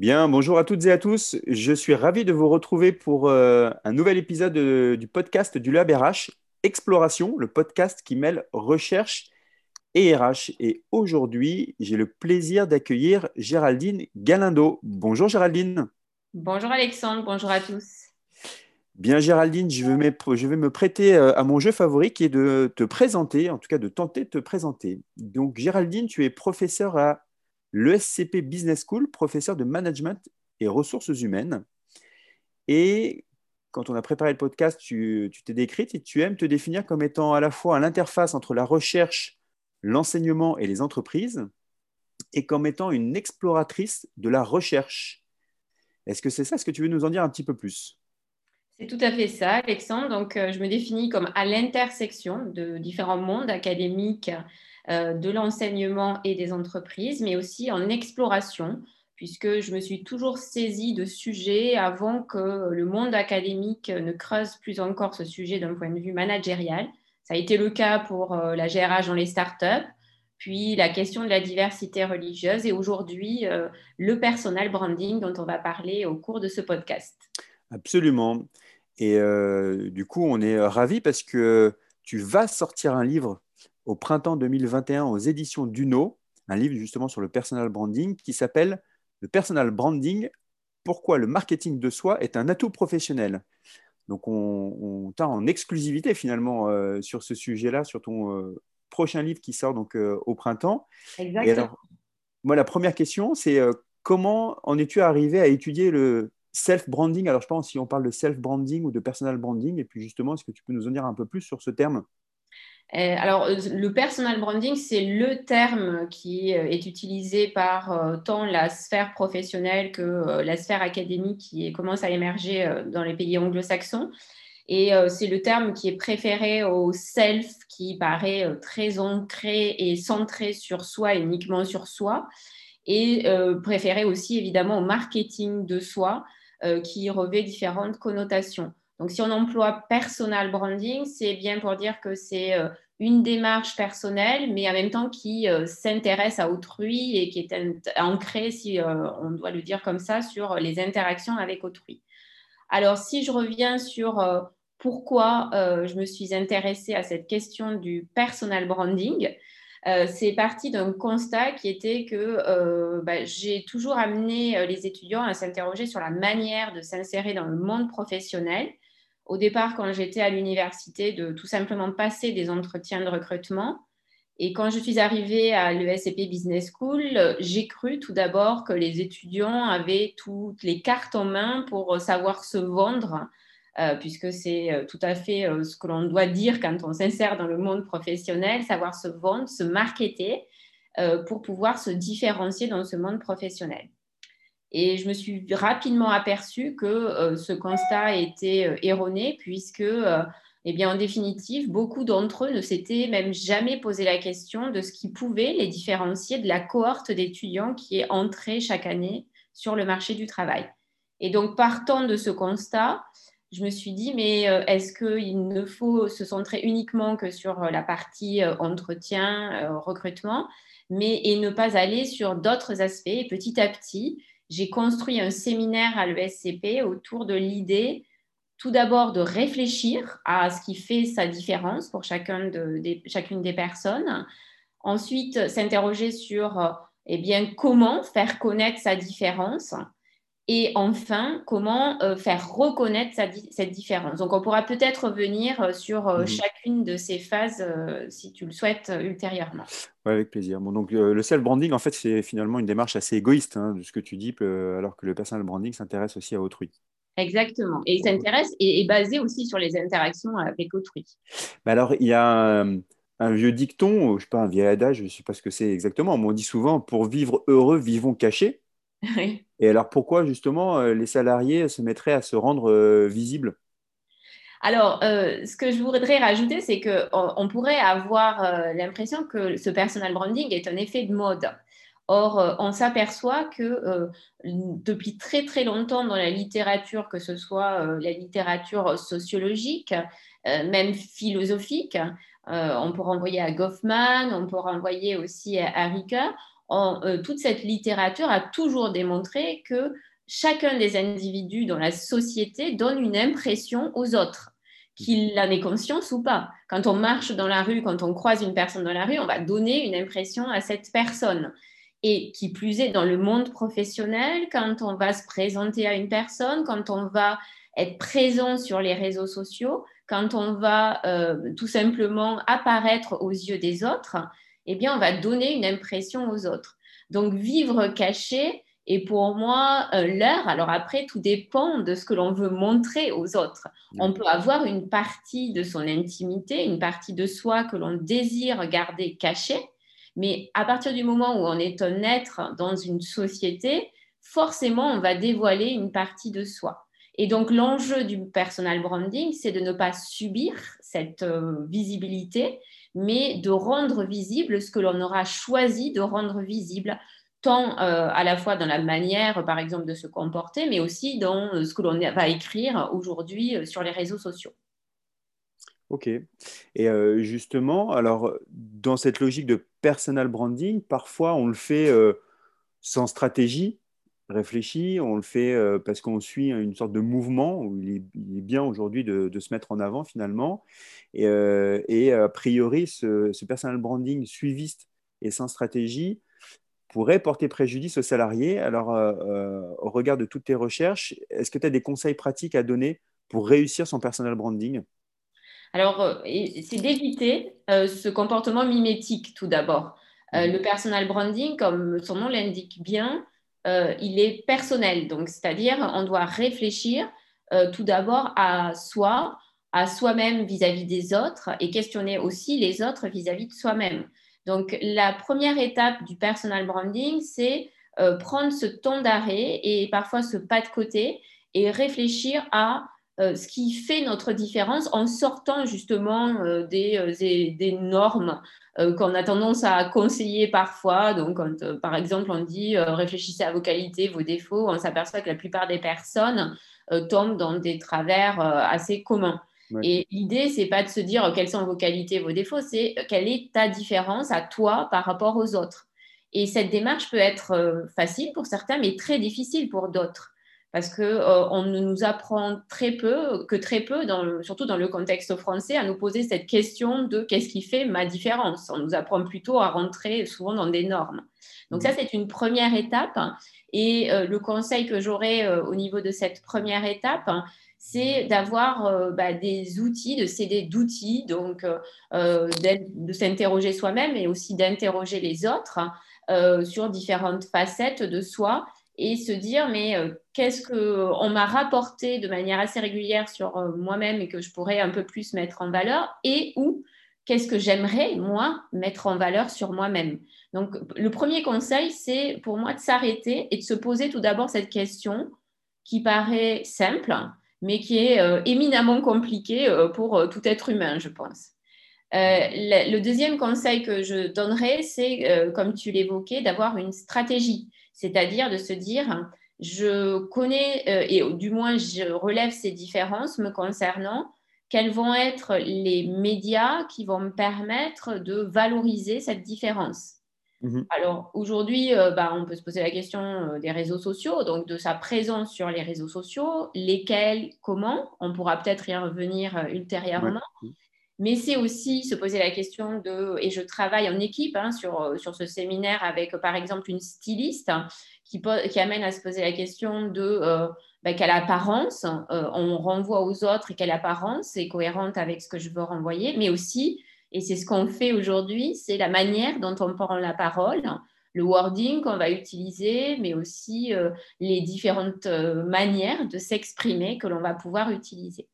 Bien, bonjour à toutes et à tous. Je suis ravi de vous retrouver pour euh, un nouvel épisode euh, du podcast du Lab RH, Exploration, le podcast qui mêle recherche et RH. Et aujourd'hui, j'ai le plaisir d'accueillir Géraldine Galindo. Bonjour Géraldine. Bonjour Alexandre, bonjour à tous. Bien Géraldine, je vais, je vais me prêter euh, à mon jeu favori qui est de te présenter, en tout cas de tenter de te présenter. Donc Géraldine, tu es professeure à l'ESCP Business School, professeur de management et ressources humaines. Et quand on a préparé le podcast, tu t'es décrite et tu aimes te définir comme étant à la fois à l'interface entre la recherche, l'enseignement et les entreprises, et comme étant une exploratrice de la recherche. Est-ce que c'est ça? Est-ce que tu veux nous en dire un petit peu plus? C'est tout à fait ça, Alexandre. Donc, euh, je me définis comme à l'intersection de différents mondes académiques, de l'enseignement et des entreprises, mais aussi en exploration, puisque je me suis toujours saisie de sujets avant que le monde académique ne creuse plus encore ce sujet d'un point de vue managérial. Ça a été le cas pour euh, la GRH dans les startups, puis la question de la diversité religieuse et aujourd'hui euh, le personal branding dont on va parler au cours de ce podcast. Absolument. Et du coup, on est ravis parce que tu vas sortir un livre au printemps 2021 aux éditions Duno, un livre justement sur le personal branding qui s'appelle Le personal branding, pourquoi le marketing de soi est un atout professionnel. Donc on, t'a en exclusivité finalement euh, sur ce sujet-là, sur ton euh, prochain livre qui sort donc euh, au printemps. Exactement. moi, la première question, c'est comment en es-tu arrivé à étudier le self-branding? Alors je pense si on parle de self-branding ou de personal branding, et puis justement, est-ce que tu peux nous en dire un peu plus sur ce terme? Alors, euh, le personal branding, c'est le terme qui euh, est utilisé par tant la sphère professionnelle que la sphère académique qui commence à émerger dans les pays anglo-saxons. Et c'est le terme qui est préféré au self, qui paraît très ancré et centré sur soi, uniquement sur soi. Et préféré aussi, évidemment, au marketing de soi, qui revêt différentes connotations. Donc, si on emploie personal branding, c'est bien pour dire que c'est euh, une démarche personnelle, mais en même temps qui euh, s'intéresse à autrui et qui est ancrée, si euh, on doit le dire comme ça, sur les interactions avec autrui. Alors, si je reviens sur pourquoi je me suis intéressée à cette question du personal branding, c'est parti d'un constat qui était que bah, j'ai toujours amené les étudiants à s'interroger sur la manière de s'insérer dans le monde professionnel au départ, quand j'étais à l'université, de tout simplement passer des entretiens de recrutement. Et quand je suis arrivée à l'ESCP Business School, j'ai cru tout d'abord que les étudiants avaient toutes les cartes en main pour savoir se vendre, euh, puisque c'est euh, tout à fait euh, ce que l'on doit dire quand on s'insère dans le monde professionnel, savoir se vendre, se marketer pour pouvoir se différencier dans ce monde professionnel. Et je me suis rapidement aperçue que euh, ce constat était euh, erroné, puisque, euh, eh bien, en définitive, beaucoup d'entre eux ne s'étaient même jamais posé la question de ce qui pouvait les différencier de la cohorte d'étudiants qui est entrée chaque année sur le marché du travail. Et donc, partant de ce constat, je me suis dit, mais est-ce qu'il ne faut se centrer uniquement que sur la partie entretien, recrutement, mais et ne pas aller sur d'autres aspects? Et petit à petit, j'ai construit un séminaire à l'ESCP autour de l'idée tout d'abord de réfléchir à ce qui fait sa différence pour chacune des personnes. Ensuite, s'interroger sur eh bien, comment faire connaître sa différence. Et enfin, comment euh, faire reconnaître cette différence. Donc, on pourra peut-être revenir euh, sur euh, mhm. chacune de ces phases si tu le souhaites ultérieurement. Oui, avec plaisir. Bon, donc, le self-branding, en fait, c'est finalement une démarche assez égoïste hein, de ce que tu dis, alors que le personal branding s'intéresse aussi à autrui. Exactement. Et il s'intéresse et est basé aussi sur les interactions avec autrui. Bah alors, il y a un, vieux dicton, je ne sais pas, un vieil adage, je ne sais pas ce que c'est exactement, mais on dit souvent pour vivre heureux, vivons cachés. Et alors pourquoi justement euh, les salariés se mettraient à se rendre euh, visibles? Alors, euh, ce que je voudrais rajouter, c'est qu'on pourrait avoir l'impression que ce personal branding est un effet de mode. Or, on s'aperçoit que depuis très très longtemps dans la littérature, que ce soit la littérature sociologique, même philosophique, on peut renvoyer à Goffman, on peut renvoyer aussi à Ricoeur, toute cette littérature a toujours démontré que chacun des individus dans la société donne une impression aux autres qu'il en ait conscience ou pas. Quand on marche dans la rue, quand on croise une personne dans la rue, on va donner une impression à cette personne. Et qui plus est, dans le monde professionnel, quand on va se présenter à une personne, quand on va être présent sur les réseaux sociaux, quand on va euh, tout simplement apparaître aux yeux des autres, eh bien, on va donner une impression aux autres. Donc, vivre caché, et pour moi, euh, l'heure, alors après, tout dépend de ce que l'on veut montrer aux autres. On peut avoir une partie de son intimité, une partie de soi que l'on désire garder cachée, mais à partir du moment où on est un être dans une société, forcément, on va dévoiler une partie de soi. Et donc, l'enjeu du personal branding, c'est de ne pas subir cette euh, visibilité, mais de rendre visible ce que l'on aura choisi de rendre visible tant euh, à la fois dans la manière, par exemple, de se comporter, mais aussi dans euh, ce que l'on va écrire aujourd'hui euh, sur les réseaux sociaux. Ok. Et justement, alors, dans cette logique de personal branding, parfois on le fait sans stratégie réfléchie, on le fait parce qu'on suit une sorte de mouvement où il est, bien aujourd'hui de, se mettre en avant finalement. Et, a priori, ce, ce personal branding suiviste et sans stratégie, pourrait porter préjudice aux salariés. Alors, euh, euh, au regard de toutes tes recherches, est-ce que tu as des conseils pratiques à donner pour réussir son personal branding? Alors, euh, c'est d'éviter ce comportement mimétique tout d'abord. Mhm. le personal branding, comme son nom l'indique bien, il est personnel. Donc, c'est-à-dire, on doit réfléchir tout d'abord à soi, à soi-même vis-à-vis des autres et questionner aussi les autres vis-à-vis de soi-même. Donc, la première étape du personal branding, c'est euh, prendre ce temps d'arrêt et parfois ce pas de côté et réfléchir à euh, ce qui fait notre différence en sortant justement euh, des, des, normes qu'on a tendance à conseiller parfois. Donc, quand par exemple on dit réfléchissez à vos qualités, vos défauts, on s'aperçoit que la plupart des personnes tombent dans des travers assez communs. Et l'idée, c'est pas de se dire quelles sont vos qualités, vos défauts, c'est quelle est ta différence à toi par rapport aux autres. Et cette démarche peut être euh, facile pour certains, mais très difficile pour d'autres. Parce qu'on euh, on nous apprend très peu, que très peu, surtout dans le contexte français, à nous poser cette question de qu'est-ce qui fait ma différence. On nous apprend plutôt à rentrer souvent dans des normes. Donc ça, mmh. c'est une première étape. Et euh, le conseil que j'aurais au niveau de cette première étape, c'est d'avoir euh, bah, des outils, de céder d'outils, donc euh, euh, de s'interroger soi-même et aussi d'interroger les autres sur différentes facettes de soi et se dire mais qu'est-ce qu'on m'a rapporté de manière assez régulière sur moi-même et que je pourrais un peu plus mettre en valeur et ou qu'est-ce que j'aimerais moi mettre en valeur sur moi-même. Donc le premier conseil c'est pour moi de s'arrêter et de se poser tout d'abord cette question qui paraît simple mais qui est euh, éminemment compliqué euh, pour euh, tout être humain, je pense. le, deuxième conseil que je donnerais, c'est, comme tu l'évoquais, d'avoir une stratégie, c'est-à-dire de se dire, je connais, et du moins je relève ces différences me concernant, quels vont être les médias qui vont me permettre de valoriser cette différence Mhm. Alors aujourd'hui, euh, bah, on peut se poser la question euh, des réseaux sociaux, donc de sa présence sur les réseaux sociaux, lesquels, comment, on pourra peut-être y revenir euh, ultérieurement. Mais c'est aussi se poser la question de, et je travaille en équipe hein, sur, sur ce séminaire avec par exemple une styliste qui, qui amène à se poser la question de bah, quelle apparence on renvoie aux autres et quelle apparence est cohérente avec ce que je veux renvoyer, mais aussi et c'est ce qu'on fait aujourd'hui, c'est la manière dont on prend la parole, le wording qu'on va utiliser, mais aussi euh, les différentes euh, manières de s'exprimer que l'on va pouvoir utiliser.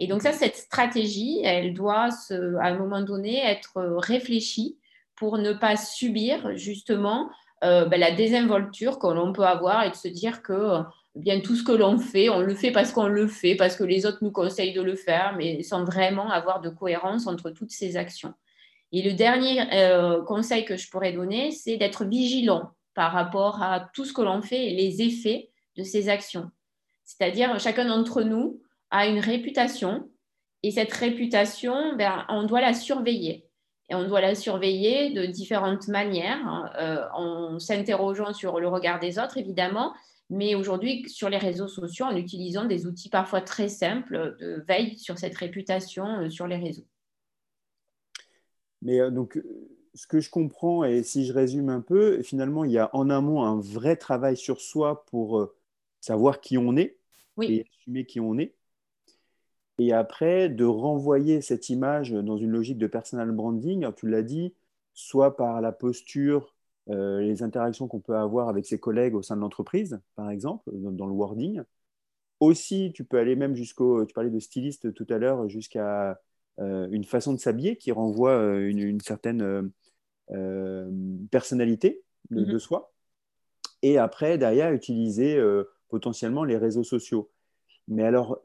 Et donc ça, cette stratégie, elle doit, à un moment donné, être réfléchie pour ne pas subir justement euh, ben, la désinvolture que l'on peut avoir et de se dire que bien tout ce que l'on fait, on le fait parce qu'on le fait, parce que les autres nous conseillent de le faire, mais sans vraiment avoir de cohérence entre toutes ces actions. Et le dernier euh, conseil que je pourrais donner, c'est d'être vigilant par rapport à tout ce que l'on fait et les effets de ces actions. C'est-à-dire, chacun d'entre nous a une réputation. Et cette réputation, ben, on doit la surveiller. et on doit la surveiller de différentes manières, hein, euh, en s'interrogeant sur le regard des autres, évidemment, mais aujourd'hui sur les réseaux sociaux en utilisant des outils parfois très simples de veille sur cette réputation euh, sur les réseaux. Mais euh, donc, ce que je comprends, et si je résume un peu, finalement, il y a en amont un vrai travail sur soi pour savoir qui on est et assumer qui on est et après de renvoyer cette image dans une logique de personal branding, tu l'as dit, soit par la posture, euh, les interactions qu'on peut avoir avec ses collègues au sein de l'entreprise, par exemple, dans, le wording. Aussi, tu peux aller même jusqu'au, tu parlais de styliste tout à l'heure, jusqu'à euh, une façon de s'habiller qui renvoie euh, une, certaine personnalité de, de, mm-hmm. soi. Et après, derrière, utiliser potentiellement les réseaux sociaux. Mais alors,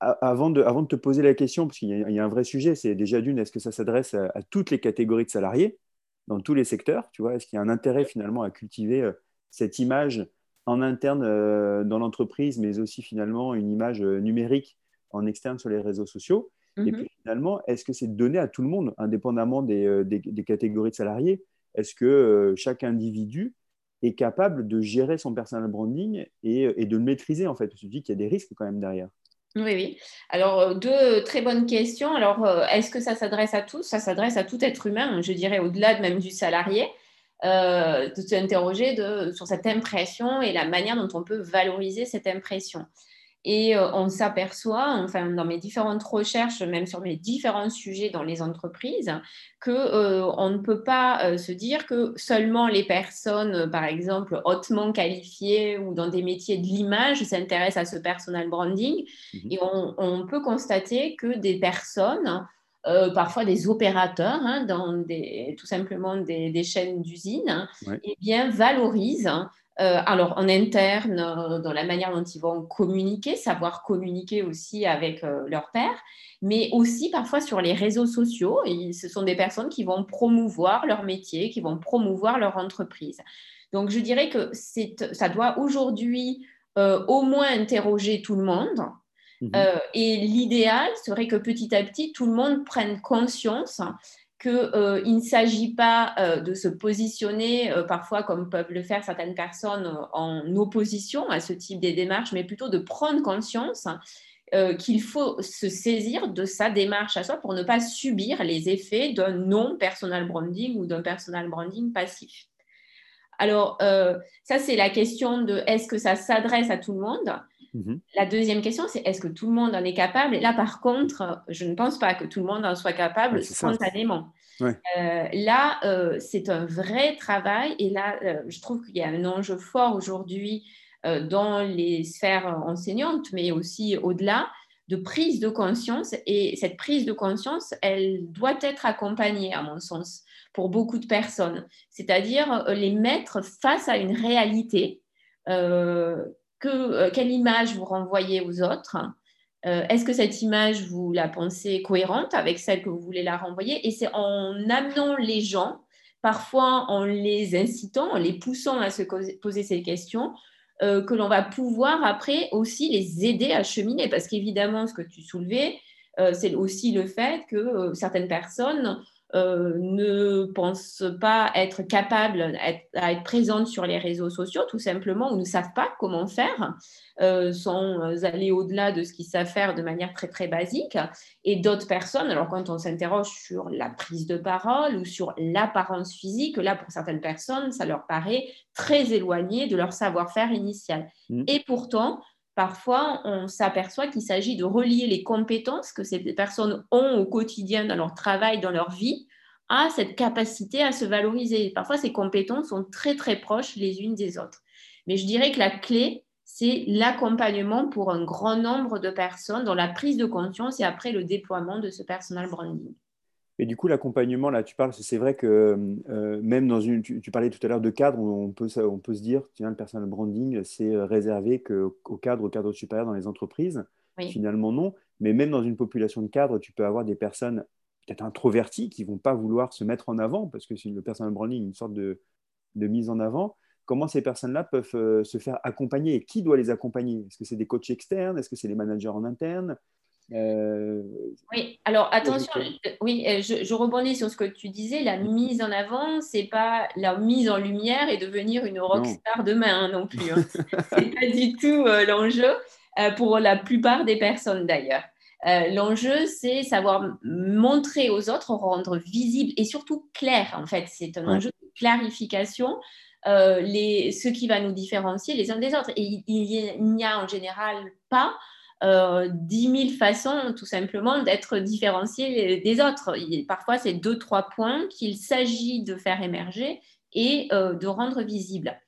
avant de, avant de, te poser la question, parce qu'il y, a un vrai sujet, c'est déjà d'une, est-ce que ça s'adresse à, toutes les catégories de salariés, dans tous les secteurs tu vois? Est-ce qu'il y a un intérêt finalement à cultiver euh, cette image en interne euh, dans l'entreprise, mais aussi finalement une image euh, numérique en externe sur les réseaux sociaux? Et mhm. puis finalement, est-ce que c'est donné à tout le monde, indépendamment des, des, catégories de salariés? Est-ce que chaque individu est capable de gérer son personal branding et, et de le maîtriser en fait? Parce que tu dis qu'il y a des risques quand même derrière. Oui, oui. Alors, euh, deux très bonnes questions. Alors, euh, est-ce que ça s'adresse à tous? Ça s'adresse à tout être humain, je dirais au-delà même du salarié, euh, de s'interroger sur cette impression et la manière dont on peut valoriser cette impression. Et euh, on s'aperçoit, enfin, dans mes différentes recherches, même sur mes différents sujets dans les entreprises, que euh, on ne peut pas euh, se dire que seulement les personnes, par exemple, hautement qualifiées ou dans des métiers de l'image s'intéressent à ce personal branding. Mhm. Et on, peut constater que des personnes parfois des opérateurs hein, dans des, tout simplement des, chaînes d'usines, eh bien, valorisent euh, alors en interne, euh, dans la manière dont ils vont communiquer, savoir communiquer aussi avec euh, leur père, mais aussi parfois sur les réseaux sociaux. Et ce sont des personnes qui vont promouvoir leur métier, qui vont promouvoir leur entreprise. Donc je dirais que ça doit aujourd'hui au moins interroger tout le monde. Mmh et l'idéal serait que petit à petit, tout le monde prenne conscience qu'il euh, ne s'agit pas euh, de se positionner euh, parfois comme peuvent le faire certaines personnes en opposition à ce type de démarches, mais plutôt de prendre conscience qu'il faut se saisir de sa démarche à soi pour ne pas subir les effets d'un non-personal branding ou d'un personal branding passif. Alors, ça, c'est la question de est-ce que ça s'adresse à tout le monde? Mhm. La deuxième question, c'est est-ce que tout le monde en est capable? Et là, par contre, je ne pense pas que tout le monde en soit capable spontanément. Euh, là, euh, c'est un vrai travail. Et là, euh, je trouve qu'il y a un enjeu fort aujourd'hui dans les sphères enseignantes, mais aussi au-delà, de prise de conscience. Et cette prise de conscience, elle doit être accompagnée, à mon sens, pour beaucoup de personnes. C'est-à-dire les mettre face à une réalité euh, quelle image vous renvoyez aux autres euh, Est-ce que cette image, vous la pensez cohérente avec celle que vous voulez la renvoyer? Et c'est en amenant les gens, parfois en les incitant, en les poussant à se poser ces questions, euh, que l'on va pouvoir après aussi les aider à cheminer. Parce qu'évidemment, ce que tu soulevais, c'est aussi le fait que certaines personnes euh, ne pensent pas être capables à être, présentes sur les réseaux sociaux, tout simplement, ou ne savent pas comment faire, euh, sans aller au-delà de ce qu'ils savent faire de manière très, très basique. Et d'autres personnes, alors quand on s'interroge sur la prise de parole ou sur l'apparence physique, là, pour certaines personnes, ça leur paraît très éloigné de leur savoir-faire initial. Mmh. Et pourtant, parfois, on s'aperçoit qu'il s'agit de relier les compétences que ces personnes ont au quotidien dans leur travail, dans leur vie, à cette capacité à se valoriser. Parfois, ces compétences sont très, très proches les unes des autres. Mais je dirais que la clé, c'est l'accompagnement pour un grand nombre de personnes dans la prise de conscience et après le déploiement de ce personal branding. Et du coup, l'accompagnement, là, tu parles, c'est vrai que euh, même dans une, tu, parlais tout à l'heure de cadre, on peut, on peut se dire, tiens, le personal branding, c'est réservé qu'au cadre, au cadre supérieur dans les entreprises. Finalement, non. Mais même dans une population de cadres, tu peux avoir des personnes peut-être introverties qui ne vont pas vouloir se mettre en avant, parce que c'est le personal branding, une sorte de, de mise en avant. Comment ces personnes-là peuvent euh, se faire accompagner et qui doit les accompagner? Est-ce que c'est des coachs externes? Est-ce que c'est les managers en interne? Oui, alors attention, oui, je, je, rebondis sur ce que tu disais, la mise en avant, c'est pas la mise en lumière et devenir une rockstar demain hein, non plus. Hein. c'est pas du tout l'enjeu pour la plupart des personnes d'ailleurs. Euh, l'enjeu, c'est savoir montrer aux autres, rendre visible et surtout clair. En fait, c'est un enjeu de clarification. Euh, les, ce qui va nous différencier les uns des autres. Et il n'y a en général pas euh, 10 000 façons, tout simplement, d'être différencié des autres. parfois, c'est deux, trois points qu'il s'agit de faire émerger et euh, de rendre visible.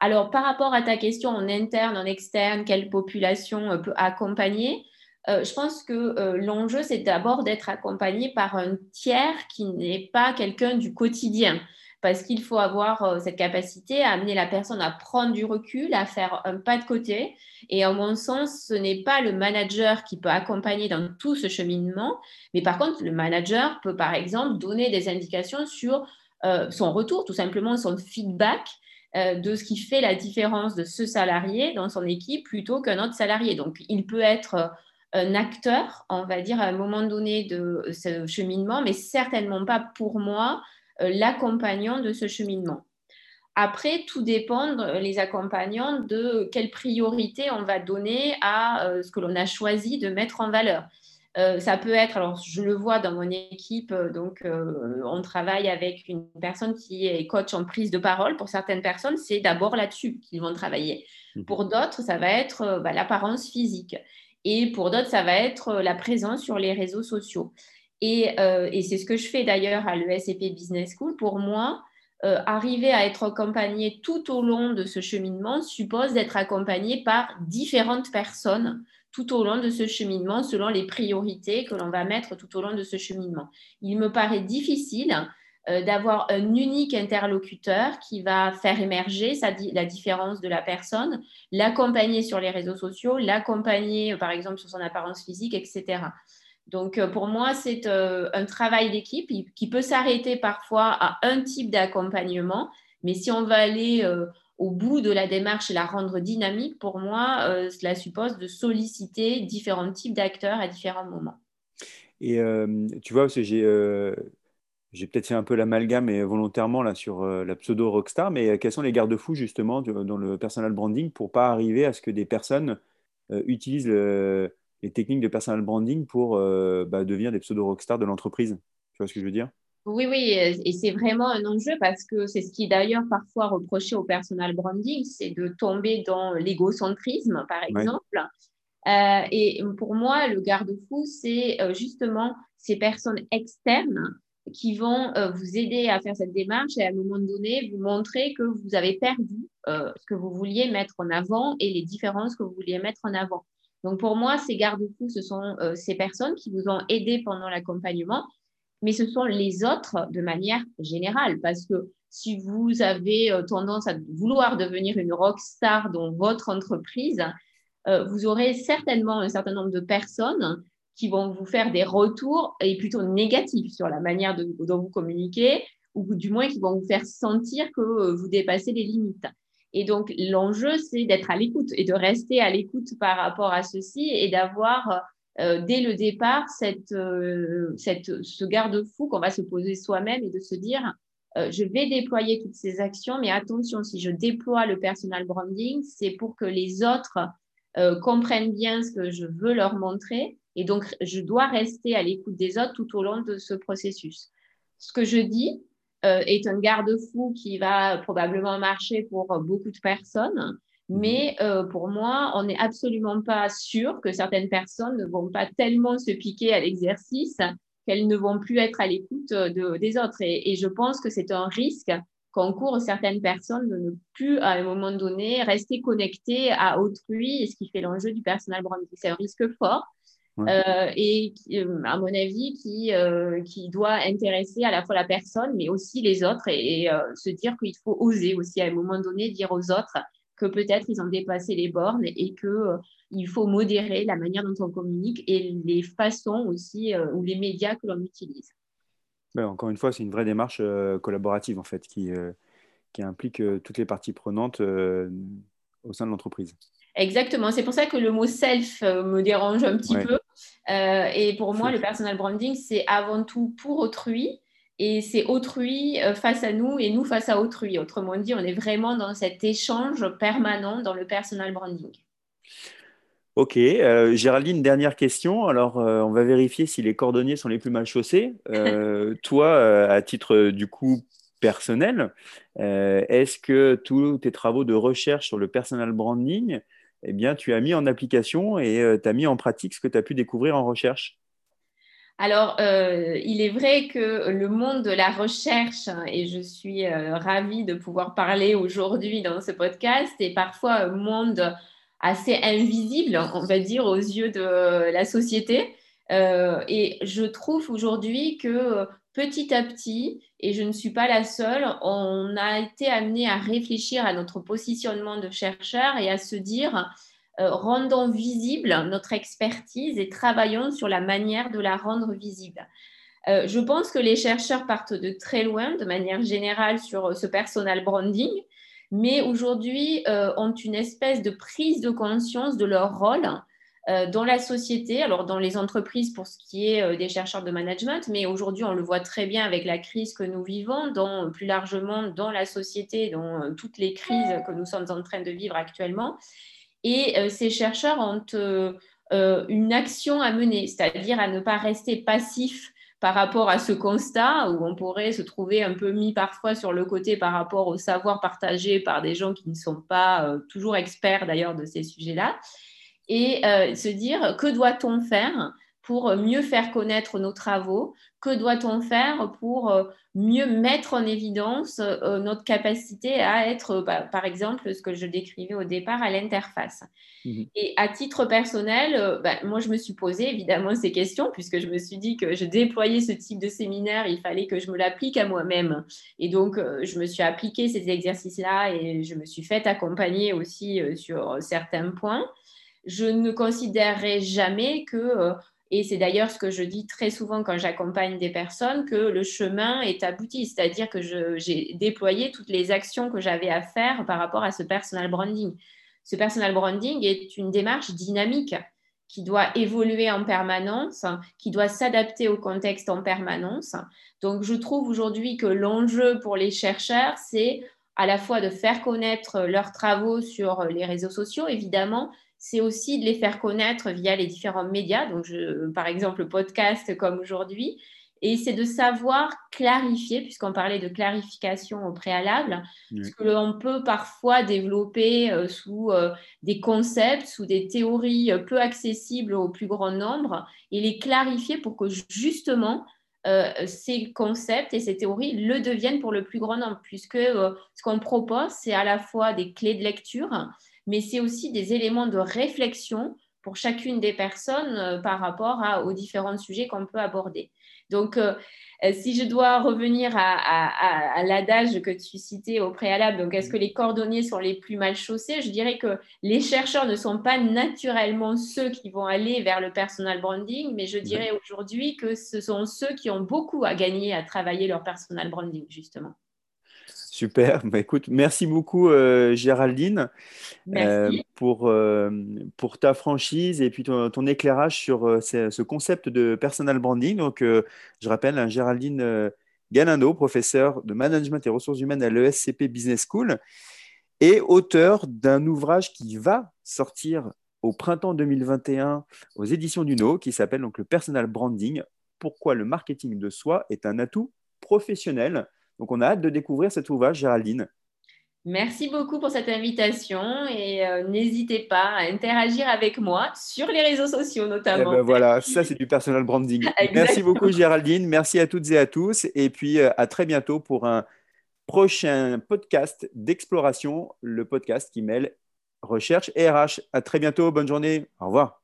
Alors, par rapport à ta question en interne, en externe, quelle population peut accompagner euh, je pense que euh, l'enjeu, c'est d'abord d'être accompagné par un tiers qui n'est pas quelqu'un du quotidien, parce qu'il faut avoir euh, cette capacité à amener la personne à prendre du recul, à faire un pas de côté. Et en mon sens, ce n'est pas le manager qui peut accompagner dans tout ce cheminement, mais par contre, le manager peut, par exemple, donner des indications sur son retour, tout simplement son feedback de ce qui fait la différence de ce salarié dans son équipe plutôt qu'un autre salarié. Donc, il peut être un acteur, on va dire, à un moment donné de ce cheminement, mais certainement pas pour moi euh, l'accompagnant de ce cheminement. Après, tout dépend, les accompagnants, de quelle priorité on va donner à euh, ce que l'on a choisi de mettre en valeur. Euh, ça peut être, alors je le vois dans mon équipe, donc on travaille avec une personne qui est coach en prise de parole. Pour certaines personnes, c'est d'abord là-dessus qu'ils vont travailler. Mmh. Pour d'autres, ça va être bah, l'apparence physique. Et pour d'autres, ça va être euh, la présence sur les réseaux sociaux. Euh, et, c'est ce que je fais d'ailleurs à l'ESCP Business School. Pour moi, euh, arriver à être accompagné tout au long de ce cheminement suppose d'être accompagné par différentes personnes tout au long de ce cheminement selon les priorités que l'on va mettre tout au long de ce cheminement. Il me paraît difficile euh, d'avoir un unique interlocuteur qui va faire émerger la différence de la personne, l'accompagner sur les réseaux sociaux, l'accompagner par exemple sur son apparence physique, etc. Donc euh, pour moi, c'est un travail d'équipe qui peut s'arrêter parfois à un type d'accompagnement, mais si on va aller au bout de la démarche et la rendre dynamique, pour moi, cela suppose de solliciter différents types d'acteurs à différents moments. Et tu vois, j'ai j'ai peut-être fait un peu l'amalgame volontairement là sur euh, la pseudo rockstar, mais euh, quels sont les garde-fous justement dans le personal branding pour pas arriver à ce que des personnes euh, utilisent les techniques de personal branding pour bah, devenir des pseudo rockstars de l'entreprise Tu vois ce que je veux dire? Oui, oui, et c'est vraiment un enjeu parce que c'est ce qui est d'ailleurs parfois reproché au personal branding, c'est de tomber dans l'égocentrisme, par exemple. et pour moi, le garde-fou, c'est justement ces personnes externes qui vont euh, vous aider à faire cette démarche et à un moment donné vous montrer que vous avez perdu euh, ce que vous vouliez mettre en avant et les différences que vous vouliez mettre en avant. Donc pour moi, ces garde-fous, ce sont euh, ces personnes qui vous ont aidé pendant l'accompagnement, mais ce sont les autres de manière générale, parce que si vous avez tendance à vouloir devenir une rock star dans votre entreprise, vous aurez certainement un certain nombre de personnes qui vont vous faire des retours et plutôt négatifs sur la manière dont vous communiquez, ou du moins qui vont vous faire sentir que euh, vous dépassez les limites. Et donc, l'enjeu, c'est d'être à l'écoute et de rester à l'écoute par rapport à ceci et d'avoir euh, dès le départ cette, euh, cette, ce garde-fou qu'on va se poser soi-même et de se dire, je vais déployer toutes ces actions, mais attention, si je déploie le personal branding, c'est pour que les autres comprennent bien ce que je veux leur montrer et donc, je dois rester à l'écoute des autres tout au long de ce processus. Ce que je dis euh, est un garde-fou qui va probablement marcher pour beaucoup de personnes, mhm. mais euh, pour moi, on n'est absolument pas sûr que certaines personnes ne vont pas tellement se piquer à l'exercice qu'elles ne vont plus être à l'écoute des autres. Et, je pense que c'est un risque qu'encourent certaines personnes de ne plus, à un moment donné, rester connectées à autrui et ce qui fait l'enjeu du personal branding. C'est un risque fort. Euh, et euh, à mon avis qui, euh, qui doit intéresser à la fois la personne mais aussi les autres et, se dire qu'il faut oser aussi à un moment donné dire aux autres que peut-être ils ont dépassé les bornes et que il faut modérer la manière dont on communique et les façons aussi ou les médias que l'on utilise. Ben, encore une fois, c'est une vraie démarche collaborative en fait qui, qui implique toutes les parties prenantes au sein de l'entreprise. Exactement. C'est pour ça que le mot self me dérange un petit peu et pour moi, le personal branding, c'est avant tout pour autrui et c'est autrui face à nous et nous face à autrui. Autrement dit, on est vraiment dans cet échange permanent dans le personal branding. Ok, euh, Géraldine, dernière question. Alors, euh, on va vérifier si les cordonniers sont les plus mal chaussés. Euh, toi, à titre du coup personnel, est-ce que tous tes travaux de recherche sur le personal branding, eh bien, tu as mis en application et tu as mis en pratique ce que tu as pu découvrir en recherche alors, il est vrai que le monde de la recherche, et je suis ravie de pouvoir parler aujourd'hui dans ce podcast, est parfois un monde assez invisible, on va dire, aux yeux de la société. Euh, et je trouve aujourd'hui que petit à petit, et je ne suis pas la seule, on a été amené à réfléchir à notre positionnement de chercheur et à se dire, euh, rendons visible notre expertise et travaillons sur la manière de la rendre visible. Euh, je pense que les chercheurs partent de très loin, de manière générale, sur ce personal branding mais aujourd'hui euh, ont une espèce de prise de conscience de leur rôle dans la société, alors dans les entreprises pour ce qui est euh, des chercheurs de management, mais aujourd'hui on le voit très bien avec la crise que nous vivons, dans, plus largement dans la société, dans toutes les crises que nous sommes en train de vivre actuellement. Et ces chercheurs ont une action à mener, c'est-à-dire à ne pas rester passifs par rapport à ce constat où on pourrait se trouver un peu mis parfois sur le côté par rapport au savoir partagé par des gens qui ne sont pas euh, toujours experts d'ailleurs de ces sujets-là, et euh, se dire que doit-on faire pour mieux faire connaître nos travaux? Que doit-on faire pour euh, mieux mettre en évidence euh, notre capacité à être, bah, par exemple, ce que je décrivais au départ, à l'interface? Mhm. Et à titre personnel, bah, moi, je me suis posé évidemment ces questions, puisque je me suis dit que je déployais ce type de séminaire, il fallait que je me l'applique à moi-même. Et donc, je me suis appliqué ces exercices-là et je me suis fait accompagner aussi sur certains points. Je ne considérerai jamais que et c'est d'ailleurs ce que je dis très souvent quand j'accompagne des personnes, que le chemin est abouti, c'est-à-dire que j'ai déployé toutes les actions que j'avais à faire par rapport à ce personal branding. Ce personal branding est une démarche dynamique qui doit évoluer en permanence, qui doit s'adapter au contexte en permanence. Donc, je trouve aujourd'hui que l'enjeu pour les chercheurs, c'est à la fois de faire connaître leurs travaux sur les réseaux sociaux, évidemment, c'est aussi de les faire connaître via les différents médias, donc par exemple le podcast comme aujourd'hui, et c'est de savoir clarifier, puisqu'on parlait de clarification au préalable, ce que l'on peut parfois développer euh, sous euh, des concepts, sous des théories euh, peu accessibles au plus grand nombre, et les clarifier pour que justement ces concepts et ces théories le deviennent pour le plus grand nombre, puisque ce qu'on propose, c'est à la fois des clés de lecture, mais c'est aussi des éléments de réflexion pour chacune des personnes euh, par rapport aux différents sujets qu'on peut aborder. Donc, euh, euh, si je dois revenir à, l'adage que tu citais au préalable, donc est-ce que les cordonniers sont les plus mal chaussés? Je dirais que les chercheurs ne sont pas naturellement ceux qui vont aller vers le personal branding, mais je dirais aujourd'hui que ce sont ceux qui ont beaucoup à gagner à travailler leur personal branding, justement. Super. Bah, écoute, merci beaucoup, euh, Géraldine, euh, pour, euh, pour ta franchise et puis ton, éclairage sur ce, concept de personal branding. Donc, je rappelle, hein, Géraldine Galindo, professeure de management et ressources humaines à l'ESCP Business School et auteur d'un ouvrage qui va sortir au printemps 2021 aux éditions du No, qui s'appelle donc le personal branding. Pourquoi le marketing de soi est un atout professionnel. Donc on a hâte de découvrir cet ouvrage, Géraldine. Merci beaucoup pour cette invitation et euh, n'hésitez pas à interagir avec moi sur les réseaux sociaux notamment. Eh ben voilà, ça c'est du personal branding. Merci beaucoup Géraldine, merci à toutes et à tous et puis euh, à très bientôt pour un prochain podcast d'exploration, le podcast qui mêle recherche et RH. À très bientôt, bonne journée, au revoir.